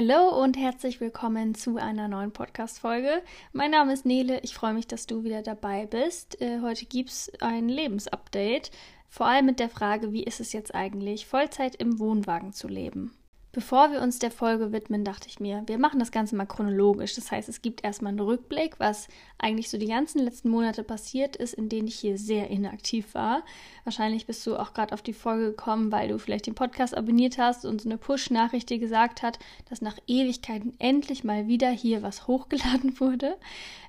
Hallo und herzlich willkommen zu einer neuen Podcast-Folge. Mein Name ist Nele, ich freue mich, dass du wieder dabei bist. Äh, heute gibt es ein Lebensupdate, vor allem mit der Frage, wie ist es jetzt eigentlich, Vollzeit im Wohnwagen zu leben. Bevor wir uns der Folge widmen, dachte ich mir, wir machen das Ganze mal chronologisch. Das heißt, es gibt erstmal einen Rückblick, was eigentlich so die ganzen letzten Monate passiert ist, in denen ich hier sehr inaktiv war. Wahrscheinlich bist du auch gerade auf die Folge gekommen, weil du vielleicht den Podcast abonniert hast und so eine Push-Nachricht dir gesagt hat, dass nach Ewigkeiten endlich mal wieder hier was hochgeladen wurde.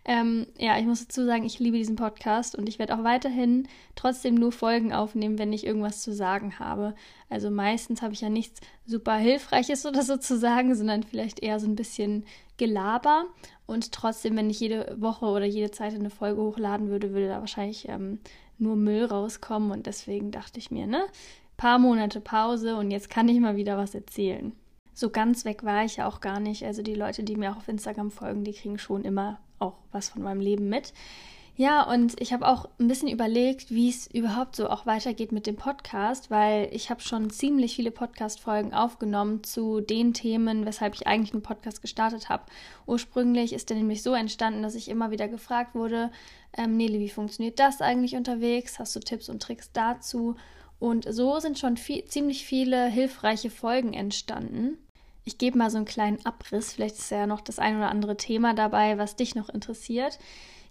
Ähm, ja, ich muss dazu sagen, ich liebe diesen Podcast und ich werde auch weiterhin trotzdem nur Folgen aufnehmen, wenn ich irgendwas zu sagen habe. Also meistens habe ich ja nichts super Hilfreiches oder so zu sagen, sondern vielleicht eher so ein bisschen Gelaber. Und trotzdem, wenn ich jede Woche oder jede Zeit eine Folge hochladen würde, würde da wahrscheinlich ähm, nur Müll rauskommen. Und deswegen dachte ich mir, ne, paar Monate Pause und jetzt kann ich mal wieder was erzählen. So ganz weg war ich ja auch gar nicht. Also die Leute, die mir auch auf Instagram folgen, die kriegen schon immer auch was von meinem Leben mit. Ja, und ich habe auch ein bisschen überlegt, wie es überhaupt so auch weitergeht mit dem Podcast, weil ich habe schon ziemlich viele Podcast-Folgen aufgenommen zu den Themen, weshalb ich eigentlich einen Podcast gestartet habe. Ursprünglich ist der nämlich so entstanden, dass ich immer wieder gefragt wurde, ähm, Nele, wie funktioniert das eigentlich unterwegs? Hast du Tipps und Tricks dazu? Und so sind schon viel, ziemlich viele hilfreiche Folgen entstanden. Ich gebe mal so einen kleinen Abriss. Vielleicht ist ja noch das ein oder andere Thema dabei, was dich noch interessiert.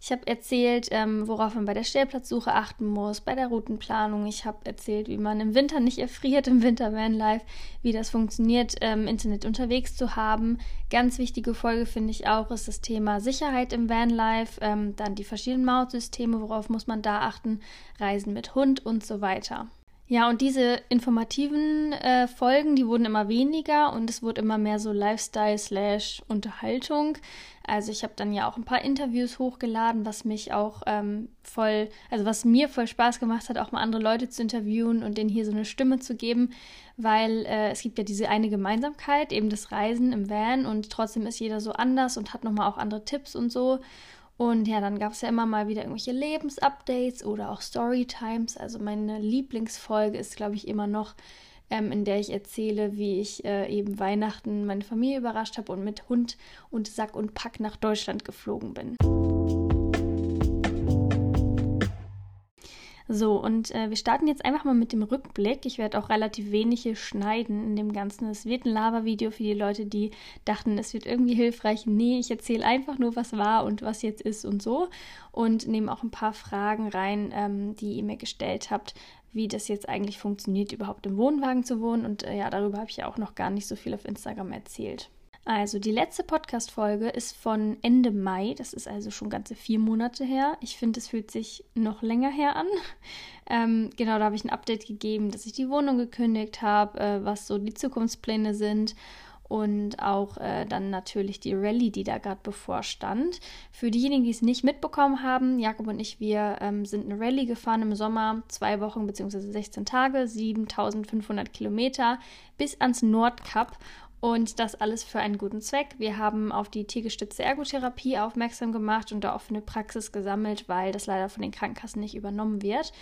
Ich habe erzählt, ähm, worauf man bei der Stellplatzsuche achten muss, bei der Routenplanung. Ich habe erzählt, wie man im Winter nicht erfriert, im Winter Vanlife, wie das funktioniert, ähm, Internet unterwegs zu haben. Ganz wichtige Folge finde ich auch ist das Thema Sicherheit im Vanlife, ähm, dann die verschiedenen Mautsysteme, worauf muss man da achten, Reisen mit Hund und so weiter. Ja, und diese informativen äh, Folgen, die wurden immer weniger und es wurde immer mehr so Lifestyle slash Unterhaltung. Also ich habe dann ja auch ein paar Interviews hochgeladen, was mich auch ähm, voll, also was mir voll Spaß gemacht hat, auch mal andere Leute zu interviewen und denen hier so eine Stimme zu geben, weil äh, es gibt ja diese eine Gemeinsamkeit, eben das Reisen im Van und trotzdem ist jeder so anders und hat nochmal auch andere Tipps und so. Und ja, dann gab es ja immer mal wieder irgendwelche Lebensupdates oder auch Storytimes. Also meine Lieblingsfolge ist, glaube ich, immer noch, ähm, in der ich erzähle, wie ich äh, eben Weihnachten meine Familie überrascht habe und mit Hund und Sack und Pack nach Deutschland geflogen bin. So, und äh, wir starten jetzt einfach mal mit dem Rückblick. Ich werde auch relativ wenige schneiden in dem Ganzen. Es wird ein Lava-Video für die Leute, die dachten, es wird irgendwie hilfreich. Nee, ich erzähle einfach nur, was war und was jetzt ist und so. Und nehme auch ein paar Fragen rein, ähm, die ihr mir gestellt habt, wie das jetzt eigentlich funktioniert, überhaupt im Wohnwagen zu wohnen. Und äh, ja, darüber habe ich ja auch noch gar nicht so viel auf Instagram erzählt. Also die letzte Podcast-Folge ist von Ende Mai. Das ist also schon ganze vier Monate her. Ich finde, es fühlt sich noch länger her an. Ähm, genau, da habe ich ein Update gegeben, dass ich die Wohnung gekündigt habe, äh, was so die Zukunftspläne sind und auch äh, dann natürlich die Rallye, die da gerade bevorstand. Für diejenigen, die es nicht mitbekommen haben, Jakob und ich, wir ähm, sind eine Rallye gefahren im Sommer, zwei Wochen bzw. 16 Tage, 7500 Kilometer bis ans Nordkap und das alles für einen guten Zweck. Wir haben auf die tiergestützte Ergotherapie aufmerksam gemacht und da offene Praxis gesammelt, weil das leider von den Krankenkassen nicht übernommen wird.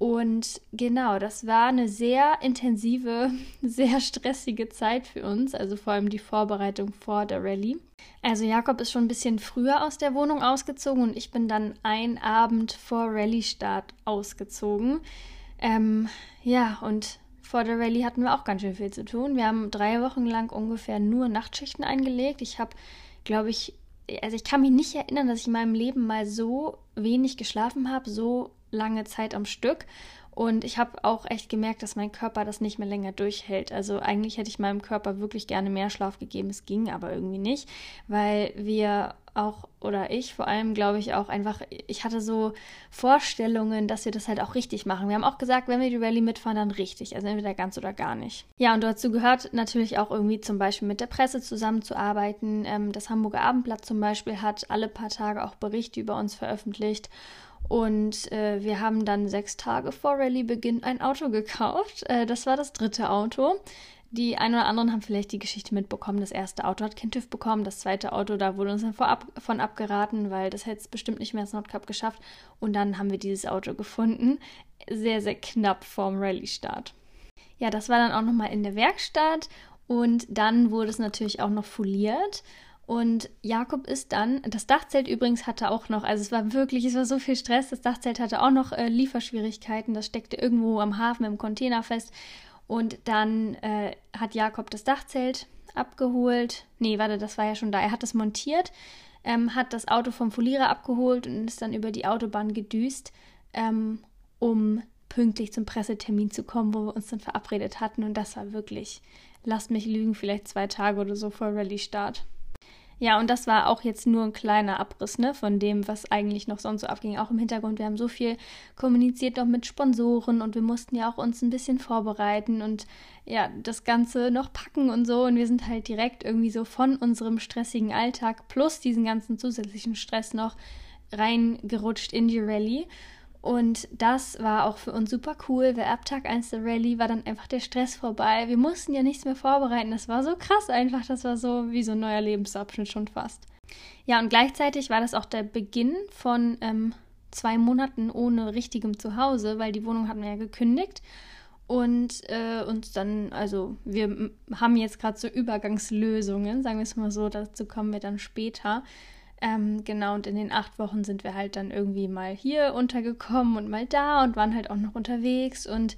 Und genau, das war eine sehr intensive, sehr stressige Zeit für uns, also vor allem die Vorbereitung vor der Rallye. Also Jakob ist schon ein bisschen früher aus der Wohnung ausgezogen und ich bin dann ein Abend vor Rallye-Start ausgezogen. Ähm, ja, und vor der Rallye hatten wir auch ganz schön viel zu tun. Wir haben drei Wochen lang ungefähr nur Nachtschichten eingelegt. Ich habe, glaube ich, also ich kann mich nicht erinnern, dass ich in meinem Leben mal so wenig geschlafen habe, so lange Zeit am Stück. Und ich habe auch echt gemerkt, dass mein Körper das nicht mehr länger durchhält. Also eigentlich hätte ich meinem Körper wirklich gerne mehr Schlaf gegeben. Es ging aber irgendwie nicht, weil wir auch oder ich vor allem glaube ich auch einfach, ich hatte so Vorstellungen, dass wir das halt auch richtig machen. Wir haben auch gesagt, wenn wir die Rallye mitfahren, dann richtig, also entweder ganz oder gar nicht. Ja, und dazu gehört natürlich auch irgendwie zum Beispiel mit der Presse zusammenzuarbeiten. Ähm, das Hamburger Abendblatt zum Beispiel hat alle paar Tage auch Berichte über uns veröffentlicht Und äh, wir haben dann sechs Tage vor Rallye-Beginn ein Auto gekauft. Äh, das war das dritte Auto. Die einen oder anderen haben vielleicht die Geschichte mitbekommen. Das erste Auto hat kein TÜV bekommen, das zweite Auto, da wurde uns dann vorab von abgeraten, weil das hätte es bestimmt nicht mehr ins Nordcup geschafft. Und dann haben wir dieses Auto gefunden. Sehr, sehr knapp vorm Rallye-Start. Ja, das war dann auch nochmal in der Werkstatt und dann wurde es natürlich auch noch foliert. Und Jakob ist dann, das Dachzelt übrigens hatte auch noch, also es war wirklich, es war so viel Stress, das Dachzelt hatte auch noch äh, Lieferschwierigkeiten, das steckte irgendwo am Hafen im Container fest. Und dann äh, hat Jakob das Dachzelt abgeholt. Nee, warte, das war ja schon da. Er hat es montiert, ähm, hat das Auto vom Folierer abgeholt und ist dann über die Autobahn gedüst, ähm, um pünktlich zum Pressetermin zu kommen, wo wir uns dann verabredet hatten. Und das war wirklich, lasst mich lügen, vielleicht zwei Tage oder so vor Rallye-Start. Ja, und das war auch jetzt nur ein kleiner Abriss ne, von dem, was eigentlich noch sonst so abging. Auch im Hintergrund, wir haben so viel kommuniziert noch mit Sponsoren und wir mussten ja auch uns ein bisschen vorbereiten und ja, das Ganze noch packen und so. Und wir sind halt direkt irgendwie so von unserem stressigen Alltag plus diesen ganzen zusätzlichen Stress noch reingerutscht in die Rallye. Und das war auch für uns super cool, weil ab Tag 1 der Rallye war dann einfach der Stress vorbei. Wir mussten ja nichts mehr vorbereiten. Das war so krass einfach. Das war so wie so ein neuer Lebensabschnitt schon fast. Ja, und gleichzeitig war das auch der Beginn von ähm, zwei Monaten ohne richtigem Zuhause, weil die Wohnung hatten wir ja gekündigt. Und äh, uns dann, also wir haben jetzt gerade so Übergangslösungen, sagen wir es mal so, dazu kommen wir dann später. Ähm, genau, und in den acht Wochen sind wir halt dann irgendwie mal hier untergekommen und mal da und waren halt auch noch unterwegs. Und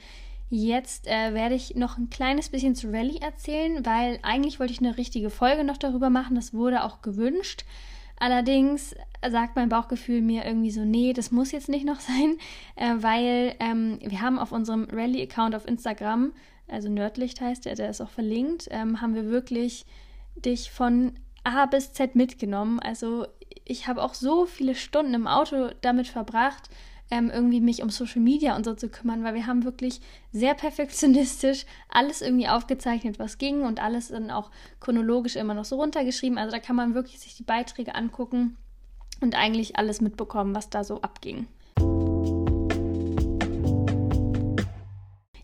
jetzt äh, werde ich noch ein kleines bisschen zu Rallye erzählen, weil eigentlich wollte ich eine richtige Folge noch darüber machen. Das wurde auch gewünscht. Allerdings sagt mein Bauchgefühl mir irgendwie so, nee, das muss jetzt nicht noch sein, äh, weil ähm, wir haben auf unserem Rallye-Account auf Instagram, also Nördlicht heißt der, der ist auch verlinkt, ähm, haben wir wirklich dich von A bis Z mitgenommen. Also ich habe auch so viele Stunden im Auto damit verbracht, ähm, irgendwie mich um Social Media und so zu kümmern, weil wir haben wirklich sehr perfektionistisch alles irgendwie aufgezeichnet, was ging und alles dann auch chronologisch immer noch so runtergeschrieben. Also da kann man wirklich sich die Beiträge angucken und eigentlich alles mitbekommen, was da so abging.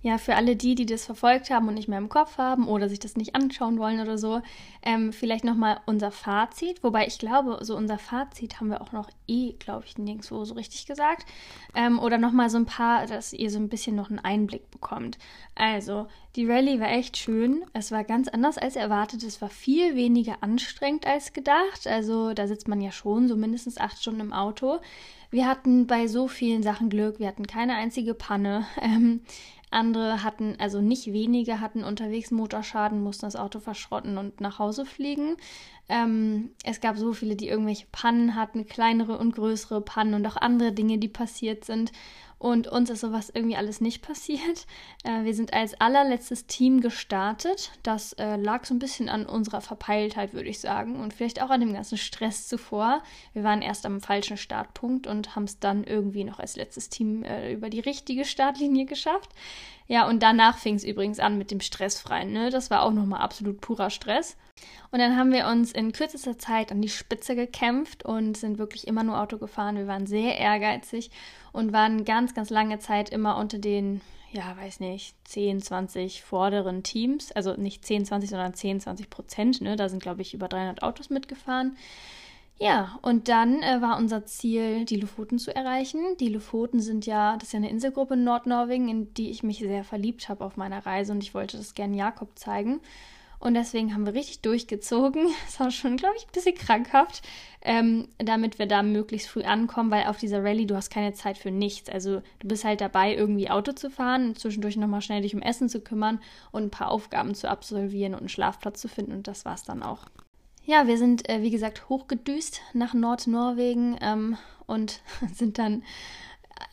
Ja, für alle die, die das verfolgt haben und nicht mehr im Kopf haben oder sich das nicht anschauen wollen oder so, ähm, vielleicht nochmal unser Fazit. Wobei ich glaube, so unser Fazit haben wir auch noch eh, glaube ich, nirgendwo so richtig gesagt. Ähm, oder nochmal so ein paar, dass ihr so ein bisschen noch einen Einblick bekommt. Also, die Rallye war echt schön. Es war ganz anders als erwartet. Es war viel weniger anstrengend als gedacht. Also, da sitzt man ja schon so mindestens acht Stunden im Auto. Wir hatten bei so vielen Sachen Glück. Wir hatten keine einzige Panne. Ähm, andere hatten, also nicht wenige, hatten unterwegs Motorschaden, mussten das Auto verschrotten und nach Hause fliegen. Ähm, es gab so viele, die irgendwelche Pannen hatten, kleinere und größere Pannen und auch andere Dinge, die passiert sind. Und uns ist sowas irgendwie alles nicht passiert. Äh, wir sind als allerletztes Team gestartet. Das äh, lag so ein bisschen an unserer Verpeiltheit, würde ich sagen. Und vielleicht auch an dem ganzen Stress zuvor. Wir waren erst am falschen Startpunkt und haben es dann irgendwie noch als letztes Team äh, über die richtige Startlinie geschafft. Ja, und danach fing es übrigens an mit dem Stressfreien. Ne? Das war auch nochmal absolut purer Stress. Und dann haben wir uns in kürzester Zeit an die Spitze gekämpft und sind wirklich immer nur Auto gefahren. Wir waren sehr ehrgeizig und waren ganz, ganz lange Zeit immer unter den, ja, weiß nicht, 10, 20 vorderen Teams. Also nicht 10, 20, sondern 10, 20 Prozent. Ne? Da sind, glaube ich, über 300 Autos mitgefahren. Ja, und dann äh, war unser Ziel, die Lofoten zu erreichen. Die Lofoten sind ja, das ist ja eine Inselgruppe in Nordnorwegen, in die ich mich sehr verliebt habe auf meiner Reise und ich wollte das gerne Jakob zeigen. Und deswegen haben wir richtig durchgezogen. Das war schon, glaube ich, ein bisschen krankhaft, ähm, damit wir da möglichst früh ankommen, weil auf dieser Rallye du hast keine Zeit für nichts. Also du bist halt dabei, irgendwie Auto zu fahren, zwischendurch nochmal schnell dich um Essen zu kümmern und ein paar Aufgaben zu absolvieren und einen Schlafplatz zu finden. Und das war es dann auch. Ja, wir sind, äh, wie gesagt, hochgedüst nach Nordnorwegen ähm, und sind dann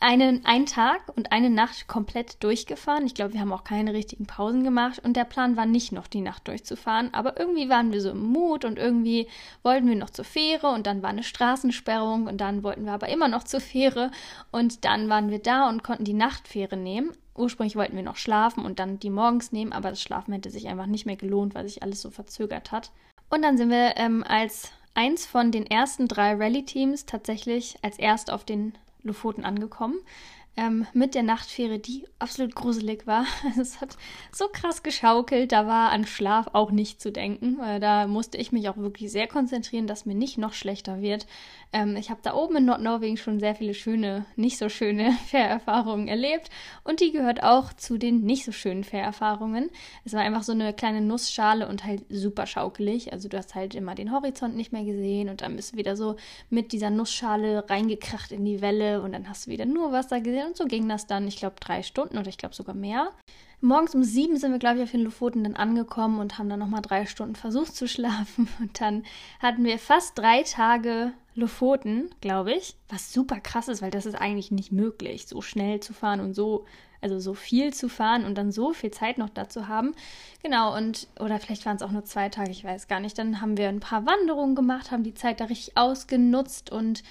einen, einen Tag und eine Nacht komplett durchgefahren. Ich glaube, wir haben auch keine richtigen Pausen gemacht und der Plan war nicht noch die Nacht durchzufahren, aber irgendwie waren wir so im Mut und irgendwie wollten wir noch zur Fähre und dann war eine Straßensperrung und dann wollten wir aber immer noch zur Fähre und dann waren wir da und konnten die Nachtfähre nehmen. Ursprünglich wollten wir noch schlafen und dann die morgens nehmen, aber das Schlafen hätte sich einfach nicht mehr gelohnt, weil sich alles so verzögert hat. Und dann sind wir ähm, als eins von den ersten drei Rallye-Teams tatsächlich als erst auf den Lofoten angekommen ähm, mit der Nachtfähre, die absolut gruselig war. Es hat so krass geschaukelt, da war an Schlaf auch nicht zu denken. Da musste ich mich auch wirklich sehr konzentrieren, dass mir nicht noch schlechter wird. Ähm, ich habe da oben in Nordnorwegen schon sehr viele schöne, nicht so schöne Fährerfahrungen erlebt und die gehört auch zu den nicht so schönen Fährerfahrungen. Es war einfach so eine kleine Nussschale und halt super schaukelig. Also du hast halt immer den Horizont nicht mehr gesehen und dann bist du wieder so mit dieser Nussschale reingekracht in die Welle und dann hast du wieder nur Wasser gesehen und so ging das dann, ich glaube, drei Stunden oder ich glaube sogar mehr. Morgens um sieben sind wir, glaube ich, auf den Lofoten dann angekommen und haben dann nochmal drei Stunden versucht zu schlafen. Und dann hatten wir fast drei Tage Lofoten, glaube ich, was super krass ist, weil das ist eigentlich nicht möglich, so schnell zu fahren und so, also so viel zu fahren und dann so viel Zeit noch dazu haben. Genau, und, oder vielleicht waren es auch nur zwei Tage, ich weiß gar nicht. Dann haben wir ein paar Wanderungen gemacht, haben die Zeit da richtig ausgenutzt und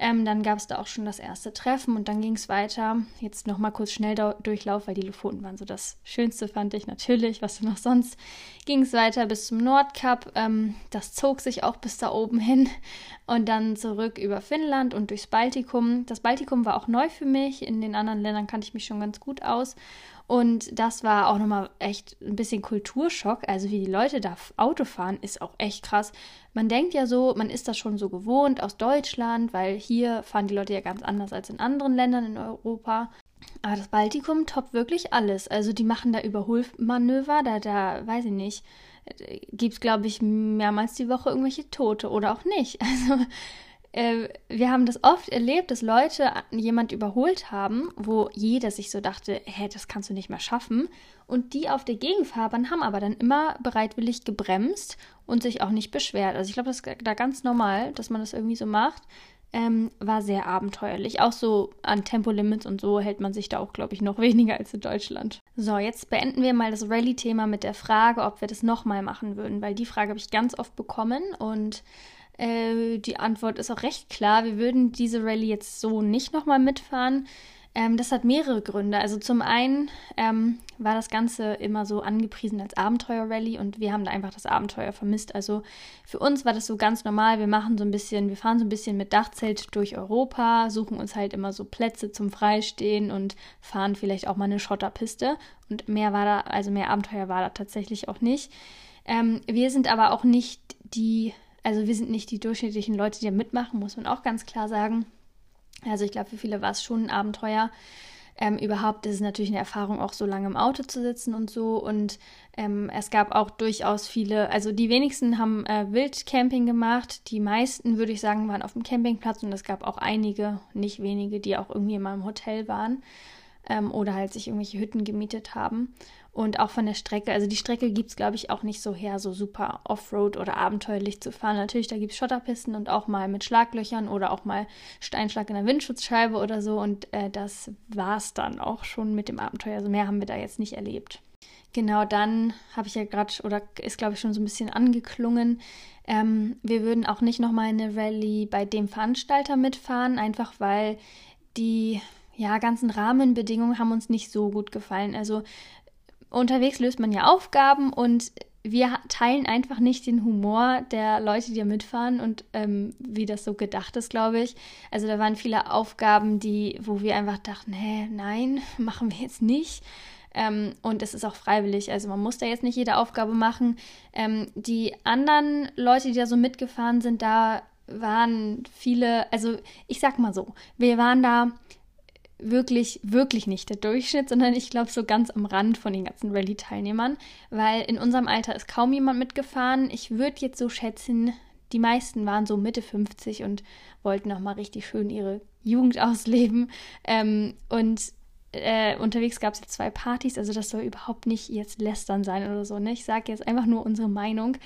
ähm, dann gab es da auch schon das erste Treffen und dann ging es weiter. Jetzt nochmal kurz schnell Durchlauf, weil die Lofoten waren so das Schönste, fand ich natürlich. Was noch sonst? Ging es weiter bis zum Nordkap. Ähm, das zog sich auch bis da oben hin und dann zurück über Finnland und durchs Baltikum. Das Baltikum war auch neu für mich. In den anderen Ländern kannte ich mich schon ganz gut aus. Und das war auch nochmal echt ein bisschen Kulturschock. Also wie die Leute da Auto fahren, ist auch echt krass. Man denkt ja so, man ist das schon so gewohnt aus Deutschland, weil hier fahren die Leute ja ganz anders als in anderen Ländern in Europa. Aber das Baltikum toppt wirklich alles. Also die machen da Überholmanöver, da, da weiß ich nicht, gibt es, glaube ich, mehrmals die Woche irgendwelche Tote oder auch nicht. Also äh, wir haben das oft erlebt, dass Leute jemand überholt haben, wo jeder sich so dachte, hä, das kannst du nicht mehr schaffen. Und die auf der Gegenfahrbahn haben aber dann immer bereitwillig gebremst und sich auch nicht beschwert. Also ich glaube, das ist da ganz normal, dass man das irgendwie so macht. Ähm, war sehr abenteuerlich. Auch so an Tempolimits und so hält man sich da auch, glaube ich, noch weniger als in Deutschland. So, jetzt beenden wir mal das Rallye-Thema mit der Frage, ob wir das nochmal machen würden, weil die Frage habe ich ganz oft bekommen und äh, die Antwort ist auch recht klar. Wir würden diese Rallye jetzt so nicht nochmal mitfahren. Ähm, das hat mehrere Gründe. Also zum einen ähm, war das Ganze immer so angepriesen als Abenteuer-Rallye und wir haben da einfach das Abenteuer vermisst. Also für uns war das so ganz normal. Wir machen so ein bisschen, wir fahren so ein bisschen mit Dachzelt durch Europa, suchen uns halt immer so Plätze zum Freistehen und fahren vielleicht auch mal eine Schotterpiste. Und mehr war da, also mehr Abenteuer war da tatsächlich auch nicht. Ähm, wir sind aber auch nicht die also wir sind nicht die durchschnittlichen Leute, die da mitmachen, muss man auch ganz klar sagen. Also ich glaube, für viele war es schon ein Abenteuer. Ähm, überhaupt ist es natürlich eine Erfahrung, auch so lange im Auto zu sitzen und so. Und ähm, es gab auch durchaus viele, also die wenigsten haben äh, Wildcamping gemacht. Die meisten, würde ich sagen, waren auf dem Campingplatz und es gab auch einige, nicht wenige, die auch irgendwie in meinem Hotel waren ähm, oder halt sich irgendwelche Hütten gemietet haben. Und auch von der Strecke, also die Strecke gibt es, glaube ich, auch nicht so her, so super Offroad oder abenteuerlich zu fahren. Natürlich, da gibt es Schotterpisten und auch mal mit Schlaglöchern oder auch mal Steinschlag in der Windschutzscheibe oder so. Und äh, das war es dann auch schon mit dem Abenteuer. Also mehr haben wir da jetzt nicht erlebt. Genau, dann habe ich ja gerade, oder ist glaube ich schon so ein bisschen angeklungen, ähm, wir würden auch nicht nochmal eine Rallye bei dem Veranstalter mitfahren, einfach weil die ja, ganzen Rahmenbedingungen haben uns nicht so gut gefallen. Also unterwegs löst man ja Aufgaben und wir teilen einfach nicht den Humor der Leute, die da mitfahren und ähm, wie das so gedacht ist, glaube ich. Also da waren viele Aufgaben, die, wo wir einfach dachten, hä, nein, machen wir jetzt nicht. Ähm, und es ist auch freiwillig, also man muss da jetzt nicht jede Aufgabe machen. Ähm, die anderen Leute, die da so mitgefahren sind, da waren viele, also ich sag mal so, wir waren da wirklich, wirklich nicht der Durchschnitt, sondern ich glaube so ganz am Rand von den ganzen Rallye-Teilnehmern, weil in unserem Alter ist kaum jemand mitgefahren. Ich würde jetzt so schätzen, die meisten waren so Mitte 50 und wollten nochmal richtig schön ihre Jugend ausleben. Ähm, und äh, unterwegs gab es zwei Partys, also das soll überhaupt nicht jetzt lästern sein oder so. Ne? Ich sage jetzt einfach nur unsere Meinung.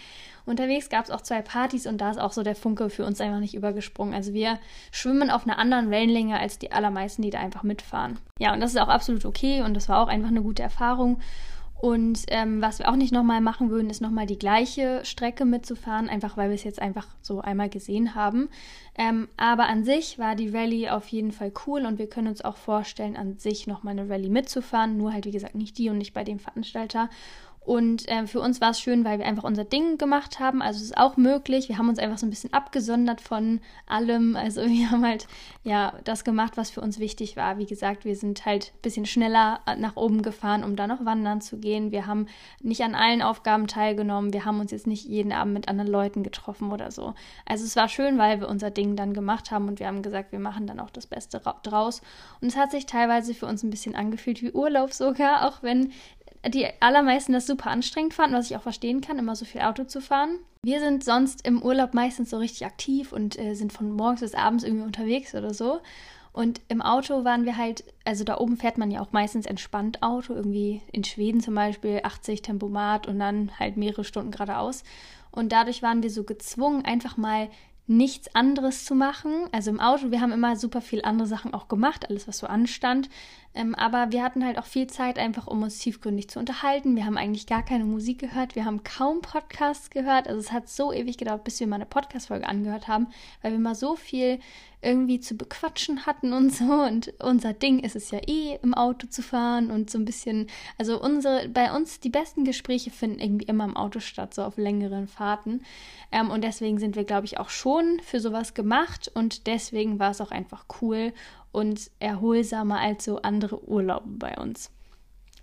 Unterwegs gab es auch zwei Partys und da ist auch so der Funke für uns einfach nicht übergesprungen. Also wir schwimmen auf einer anderen Wellenlänge als die allermeisten, die da einfach mitfahren. Ja, und das ist auch absolut okay und das war auch einfach eine gute Erfahrung. Und ähm, was wir auch nicht nochmal machen würden, ist nochmal die gleiche Strecke mitzufahren, einfach weil wir es jetzt einfach so einmal gesehen haben. Ähm, aber an sich war die Rallye auf jeden Fall cool und wir können uns auch vorstellen, an sich nochmal eine Rallye mitzufahren, nur halt wie gesagt nicht die und nicht bei dem Veranstalter. Und äh, für uns war es schön, weil wir einfach unser Ding gemacht haben. Also es ist auch möglich. Wir haben uns einfach so ein bisschen abgesondert von allem. Also wir haben halt ja das gemacht, was für uns wichtig war. Wie gesagt, wir sind halt ein bisschen schneller nach oben gefahren, um da noch wandern zu gehen. Wir haben nicht an allen Aufgaben teilgenommen. Wir haben uns jetzt nicht jeden Abend mit anderen Leuten getroffen oder so. Also es war schön, weil wir unser Ding dann gemacht haben und wir haben gesagt, wir machen dann auch das Beste draus. Und es hat sich teilweise für uns ein bisschen angefühlt wie Urlaub sogar, auch wenn die allermeisten das super anstrengend fanden, was ich auch verstehen kann, immer so viel Auto zu fahren. Wir sind sonst im Urlaub meistens so richtig aktiv und äh, sind von morgens bis abends irgendwie unterwegs oder so. Und im Auto waren wir halt, also da oben fährt man ja auch meistens entspannt Auto, irgendwie in Schweden zum Beispiel 80 Tempomat und dann halt mehrere Stunden geradeaus. Und dadurch waren wir so gezwungen, einfach mal nichts anderes zu machen. Also im Auto, wir haben immer super viel andere Sachen auch gemacht, alles was so anstand. Ähm, aber wir hatten halt auch viel Zeit einfach, um uns tiefgründig zu unterhalten. Wir haben eigentlich gar keine Musik gehört, wir haben kaum Podcasts gehört. Also es hat so ewig gedauert, bis wir mal eine Podcast-Folge angehört haben, weil wir mal so viel irgendwie zu bequatschen hatten und so. Und unser Ding ist es ja eh, im Auto zu fahren und so ein bisschen, also unsere, bei uns die besten Gespräche finden irgendwie immer im Auto statt, so auf längeren Fahrten. Ähm, und deswegen sind wir, glaube ich, auch schon für sowas gemacht und deswegen war es auch einfach cool und erholsamer als so andere Urlaube bei uns.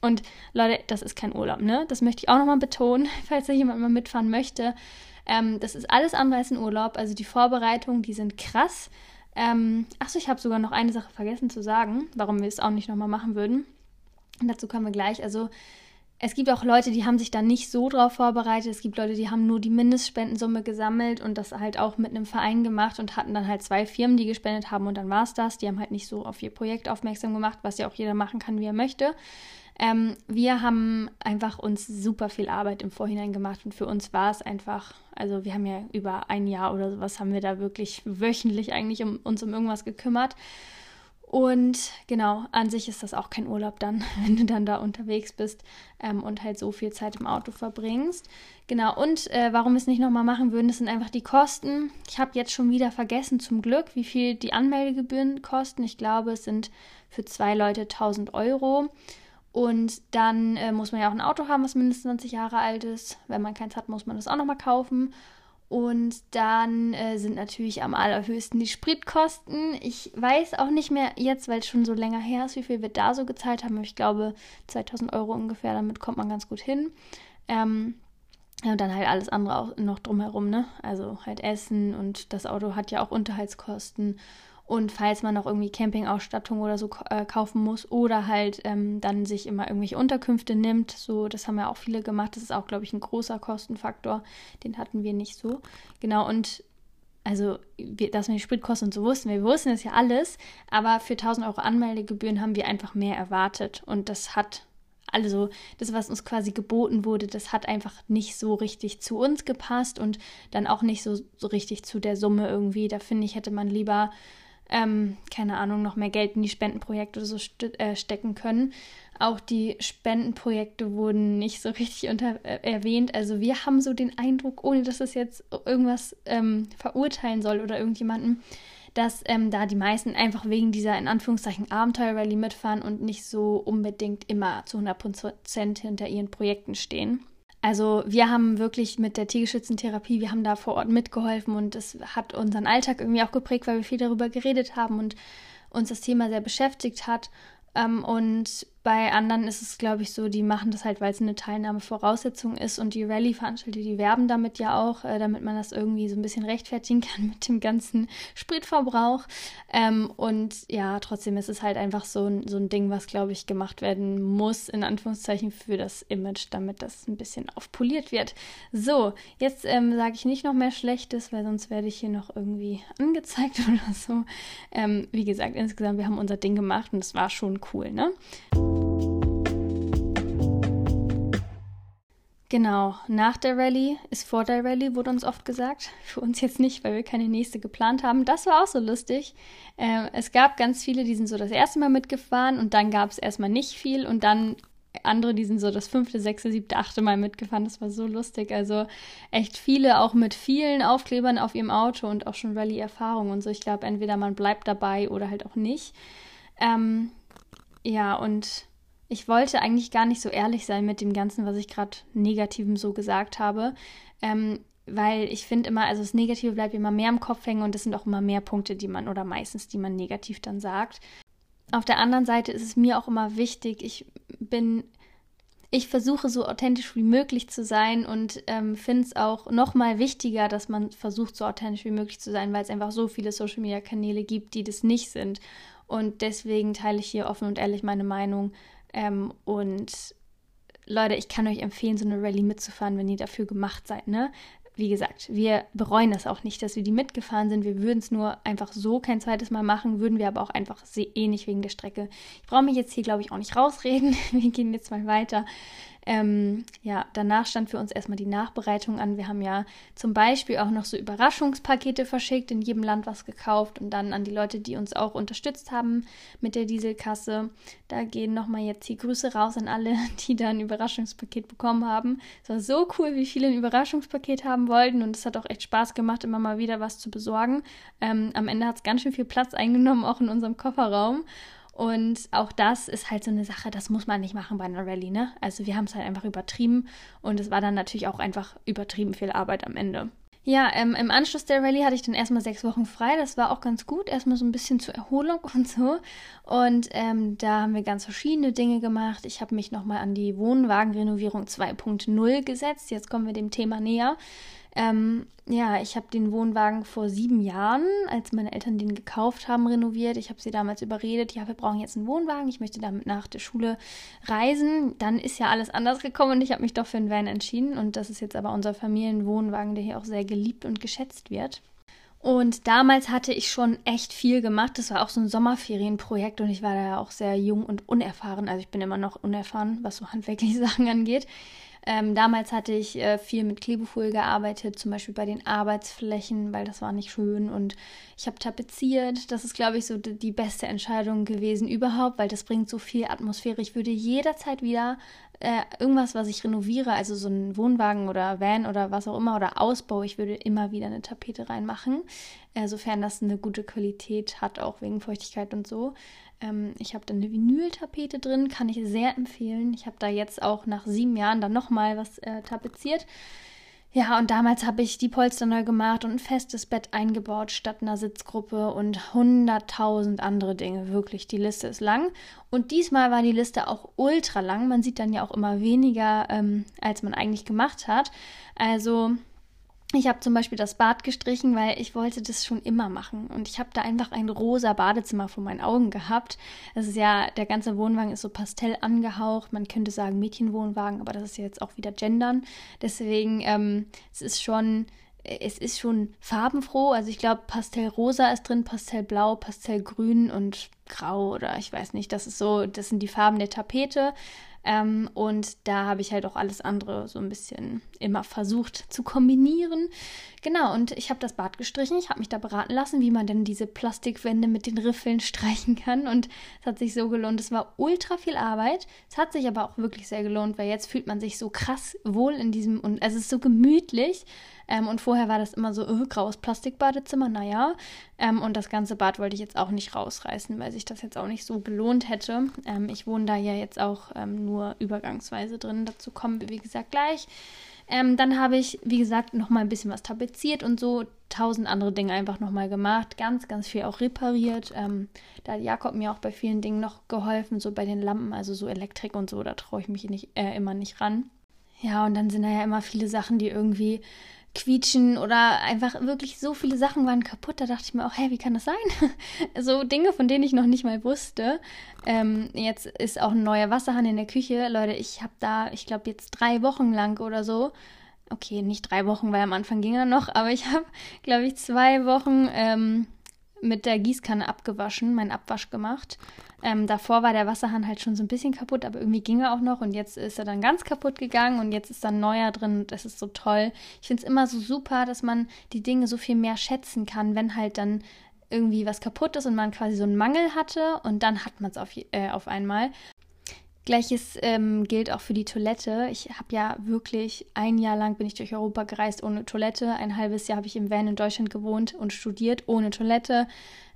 Und Leute, das ist kein Urlaub, ne? Das möchte ich auch nochmal betonen, falls da jemand mal mitfahren möchte. Ähm, das ist alles andere als ein Urlaub. Also die Vorbereitungen, die sind krass. Ähm, achso, ich habe sogar noch eine Sache vergessen zu sagen, warum wir es auch nicht nochmal machen würden. Und dazu kommen wir gleich. Also es gibt auch Leute, die haben sich da nicht so drauf vorbereitet. Es gibt Leute, die haben nur die Mindestspendensumme gesammelt und das halt auch mit einem Verein gemacht und hatten dann halt zwei Firmen, die gespendet haben und dann war es das. Die haben halt nicht so auf ihr Projekt aufmerksam gemacht, was ja auch jeder machen kann, wie er möchte. Ähm, wir haben einfach uns super viel Arbeit im Vorhinein gemacht und für uns war es einfach, also wir haben ja über ein Jahr oder sowas haben wir da wirklich wöchentlich eigentlich um, uns um irgendwas gekümmert. Und genau, an sich ist das auch kein Urlaub dann, wenn du dann da unterwegs bist ähm, und halt so viel Zeit im Auto verbringst. Genau, und äh, warum wir es nicht nochmal machen würden, das sind einfach die Kosten. Ich habe jetzt schon wieder vergessen, zum Glück, wie viel die Anmeldegebühren kosten. Ich glaube, es sind für zwei Leute 1000 Euro. Und dann äh, muss man ja auch ein Auto haben, was mindestens 20 Jahre alt ist. Wenn man keins hat, muss man das auch nochmal kaufen. Und dann äh, sind natürlich am allerhöchsten die Spritkosten. Ich weiß auch nicht mehr jetzt, weil es schon so länger her ist, wie viel wir da so gezahlt haben. Ich glaube 2000 Euro ungefähr, damit kommt man ganz gut hin. Ähm, und dann halt alles andere auch noch drumherum, ne? Also halt Essen und das Auto hat ja auch Unterhaltskosten und falls man noch irgendwie Campingausstattung oder so äh, kaufen muss oder halt ähm, dann sich immer irgendwelche Unterkünfte nimmt, so das haben ja auch viele gemacht. Das ist auch, glaube ich, ein großer Kostenfaktor. Den hatten wir nicht so. Genau, und also, wir, dass wir die Spritkosten und so wussten, wir wussten das ja alles, aber für 1000 Euro Anmeldegebühren haben wir einfach mehr erwartet und das hat also das, was uns quasi geboten wurde, das hat einfach nicht so richtig zu uns gepasst und dann auch nicht so, so richtig zu der Summe irgendwie. Da finde ich, hätte man lieber ähm, keine Ahnung, noch mehr Geld in die Spendenprojekte so äh, stecken können. Auch die Spendenprojekte wurden nicht so richtig unter äh, erwähnt. Also wir haben so den Eindruck, ohne dass es jetzt irgendwas ähm, verurteilen soll oder irgendjemanden, dass ähm, da die meisten einfach wegen dieser in Anführungszeichen Abenteuer-Rallye mitfahren und nicht so unbedingt immer zu 100% hinter ihren Projekten stehen. Also wir haben wirklich mit der Tiergeschützentherapie, wir haben da vor Ort mitgeholfen und es hat unseren Alltag irgendwie auch geprägt, weil wir viel darüber geredet haben und uns das Thema sehr beschäftigt hat. Ähm, und bei anderen ist es, glaube ich, so, die machen das halt, weil es eine Teilnahmevoraussetzung ist und die Rallye-Veranstalter, die werben damit ja auch, äh, damit man das irgendwie so ein bisschen rechtfertigen kann mit dem ganzen Spritverbrauch. Ähm, und ja, trotzdem ist es halt einfach so ein, so ein Ding, was, glaube ich, gemacht werden muss, in Anführungszeichen, für das Image, damit das ein bisschen aufpoliert wird. So, jetzt ähm, sage ich nicht noch mehr Schlechtes, weil sonst werde ich hier noch irgendwie angezeigt oder so. Ähm, wie gesagt, insgesamt, wir haben unser Ding gemacht und es war schon cool, ne? Genau, nach der Rallye ist vor der Rallye, wurde uns oft gesagt. Für uns jetzt nicht, weil wir keine nächste geplant haben. Das war auch so lustig. Äh, es gab ganz viele, die sind so das erste Mal mitgefahren und dann gab es erstmal nicht viel und dann andere, die sind so das fünfte, sechste, siebte, achte Mal mitgefahren. Das war so lustig. Also echt viele, auch mit vielen Aufklebern auf ihrem Auto und auch schon Rallye-Erfahrung und so. Ich glaube, entweder man bleibt dabei oder halt auch nicht. Ähm, ja, und ich wollte eigentlich gar nicht so ehrlich sein mit dem Ganzen, was ich gerade Negativem so gesagt habe. Ähm, weil ich finde immer, also das Negative bleibt immer mehr im Kopf hängen und es sind auch immer mehr Punkte, die man oder meistens, die man negativ dann sagt. Auf der anderen Seite ist es mir auch immer wichtig, ich bin, ich versuche so authentisch wie möglich zu sein und ähm, finde es auch nochmal wichtiger, dass man versucht, so authentisch wie möglich zu sein, weil es einfach so viele Social Media Kanäle gibt, die das nicht sind. Und deswegen teile ich hier offen und ehrlich meine Meinung. Ähm, und Leute, ich kann euch empfehlen, so eine Rallye mitzufahren, wenn ihr dafür gemacht seid, ne? wie gesagt, wir bereuen das auch nicht, dass wir die mitgefahren sind. Wir würden es nur einfach so kein zweites Mal machen, würden wir aber auch einfach eh nicht wegen der Strecke. Ich brauche mich jetzt hier, glaube ich, auch nicht rausreden. Wir gehen jetzt mal weiter. Ähm, ja, danach stand für uns erstmal die Nachbereitung an. Wir haben ja zum Beispiel auch noch so Überraschungspakete verschickt, in jedem Land was gekauft und dann an die Leute, die uns auch unterstützt haben mit der Dieselkasse. Da gehen nochmal jetzt die Grüße raus an alle, die da ein Überraschungspaket bekommen haben. Es war so cool, wie viele ein Überraschungspaket haben wollten und es hat auch echt Spaß gemacht, immer mal wieder was zu besorgen. Ähm, am Ende hat es ganz schön viel Platz eingenommen, auch in unserem Kofferraum. Und auch das ist halt so eine Sache, das muss man nicht machen bei einer Rallye, ne? Also wir haben es halt einfach übertrieben und es war dann natürlich auch einfach übertrieben viel Arbeit am Ende. Ja, ähm, im Anschluss der Rallye hatte ich dann erstmal sechs Wochen frei. Das war auch ganz gut. Erstmal so ein bisschen zur Erholung und so. Und ähm, da haben wir ganz verschiedene Dinge gemacht. Ich habe mich nochmal an die Wohnwagenrenovierung 2.0 gesetzt. Jetzt kommen wir dem Thema näher. Ähm, ja, ich habe den Wohnwagen vor sieben Jahren, als meine Eltern den gekauft haben, renoviert. Ich habe sie damals überredet, ja, wir brauchen jetzt einen Wohnwagen, ich möchte damit nach der Schule reisen. Dann ist ja alles anders gekommen und ich habe mich doch für einen Van entschieden. Und das ist jetzt aber unser Familienwohnwagen, der hier auch sehr geliebt und geschätzt wird. Und damals hatte ich schon echt viel gemacht. Das war auch so ein Sommerferienprojekt und ich war da auch sehr jung und unerfahren. Also ich bin immer noch unerfahren, was so handwerkliche Sachen angeht. Ähm, damals hatte ich äh, viel mit Klebefolie gearbeitet, zum Beispiel bei den Arbeitsflächen, weil das war nicht schön. Und ich habe tapeziert. Das ist, glaube ich, so die, die beste Entscheidung gewesen überhaupt, weil das bringt so viel Atmosphäre. Ich würde jederzeit wieder äh, irgendwas, was ich renoviere, also so ein Wohnwagen oder Van oder was auch immer oder Ausbau, ich würde immer wieder eine Tapete reinmachen, äh, sofern das eine gute Qualität hat, auch wegen Feuchtigkeit und so. Ähm, ich habe da eine Vinyltapete drin, kann ich sehr empfehlen. Ich habe da jetzt auch nach sieben Jahren dann nochmal was äh, tapeziert. Ja, und damals habe ich die Polster neu gemacht und ein festes Bett eingebaut statt einer Sitzgruppe und hunderttausend andere Dinge. Wirklich, die Liste ist lang. Und diesmal war die Liste auch ultra lang. Man sieht dann ja auch immer weniger, ähm, als man eigentlich gemacht hat. Also ich habe zum Beispiel das Bad gestrichen, weil ich wollte das schon immer machen. Und ich habe da einfach ein rosa Badezimmer vor meinen Augen gehabt. Das ist ja, der ganze Wohnwagen ist so pastell angehaucht. Man könnte sagen Mädchenwohnwagen, aber das ist ja jetzt auch wieder Gendern. Deswegen, ähm, es ist schon, es ist schon farbenfroh. Also ich glaube, Pastellrosa ist drin, Pastellblau, Pastellgrün und Grau oder ich weiß nicht. Das ist so, das sind die Farben der Tapete. Ähm, und da habe ich halt auch alles andere so ein bisschen immer versucht zu kombinieren. Genau, und ich habe das Bad gestrichen. Ich habe mich da beraten lassen, wie man denn diese Plastikwände mit den Riffeln streichen kann. Und es hat sich so gelohnt. Es war ultra viel Arbeit. Es hat sich aber auch wirklich sehr gelohnt, weil jetzt fühlt man sich so krass wohl in diesem und es ist so gemütlich. Ähm, und vorher war das immer so, öh, graues Plastikbadezimmer, naja. Ähm, und das ganze Bad wollte ich jetzt auch nicht rausreißen, weil sich das jetzt auch nicht so gelohnt hätte. Ähm, ich wohne da ja jetzt auch ähm, nur übergangsweise drin. Dazu kommen wir, wie gesagt, gleich. Ähm, dann habe ich, wie gesagt, noch mal ein bisschen was tapeziert und so tausend andere Dinge einfach noch mal gemacht. Ganz, ganz viel auch repariert. Ähm, da hat Jakob mir auch bei vielen Dingen noch geholfen, so bei den Lampen, also so Elektrik und so. Da traue ich mich nicht, äh, immer nicht ran. Ja, und dann sind da ja immer viele Sachen, die irgendwie quietschen oder einfach wirklich so viele Sachen waren kaputt. Da dachte ich mir auch, hä, wie kann das sein? so Dinge, von denen ich noch nicht mal wusste. Ähm, jetzt ist auch ein neuer Wasserhahn in der Küche. Leute, ich habe da, ich glaube, jetzt drei Wochen lang oder so. Okay, nicht drei Wochen, weil am Anfang ging er noch, aber ich habe, glaube ich, zwei Wochen ähm, mit der Gießkanne abgewaschen, meinen Abwasch gemacht. Ähm, davor war der Wasserhahn halt schon so ein bisschen kaputt, aber irgendwie ging er auch noch und jetzt ist er dann ganz kaputt gegangen und jetzt ist dann neuer drin und das ist so toll. Ich finde es immer so super, dass man die Dinge so viel mehr schätzen kann, wenn halt dann irgendwie was kaputt ist und man quasi so einen Mangel hatte und dann hat man es auf, äh, auf einmal. Gleiches ähm, gilt auch für die Toilette. Ich habe ja wirklich ein Jahr lang bin ich durch Europa gereist ohne Toilette. Ein halbes Jahr habe ich im Van in Deutschland gewohnt und studiert ohne Toilette.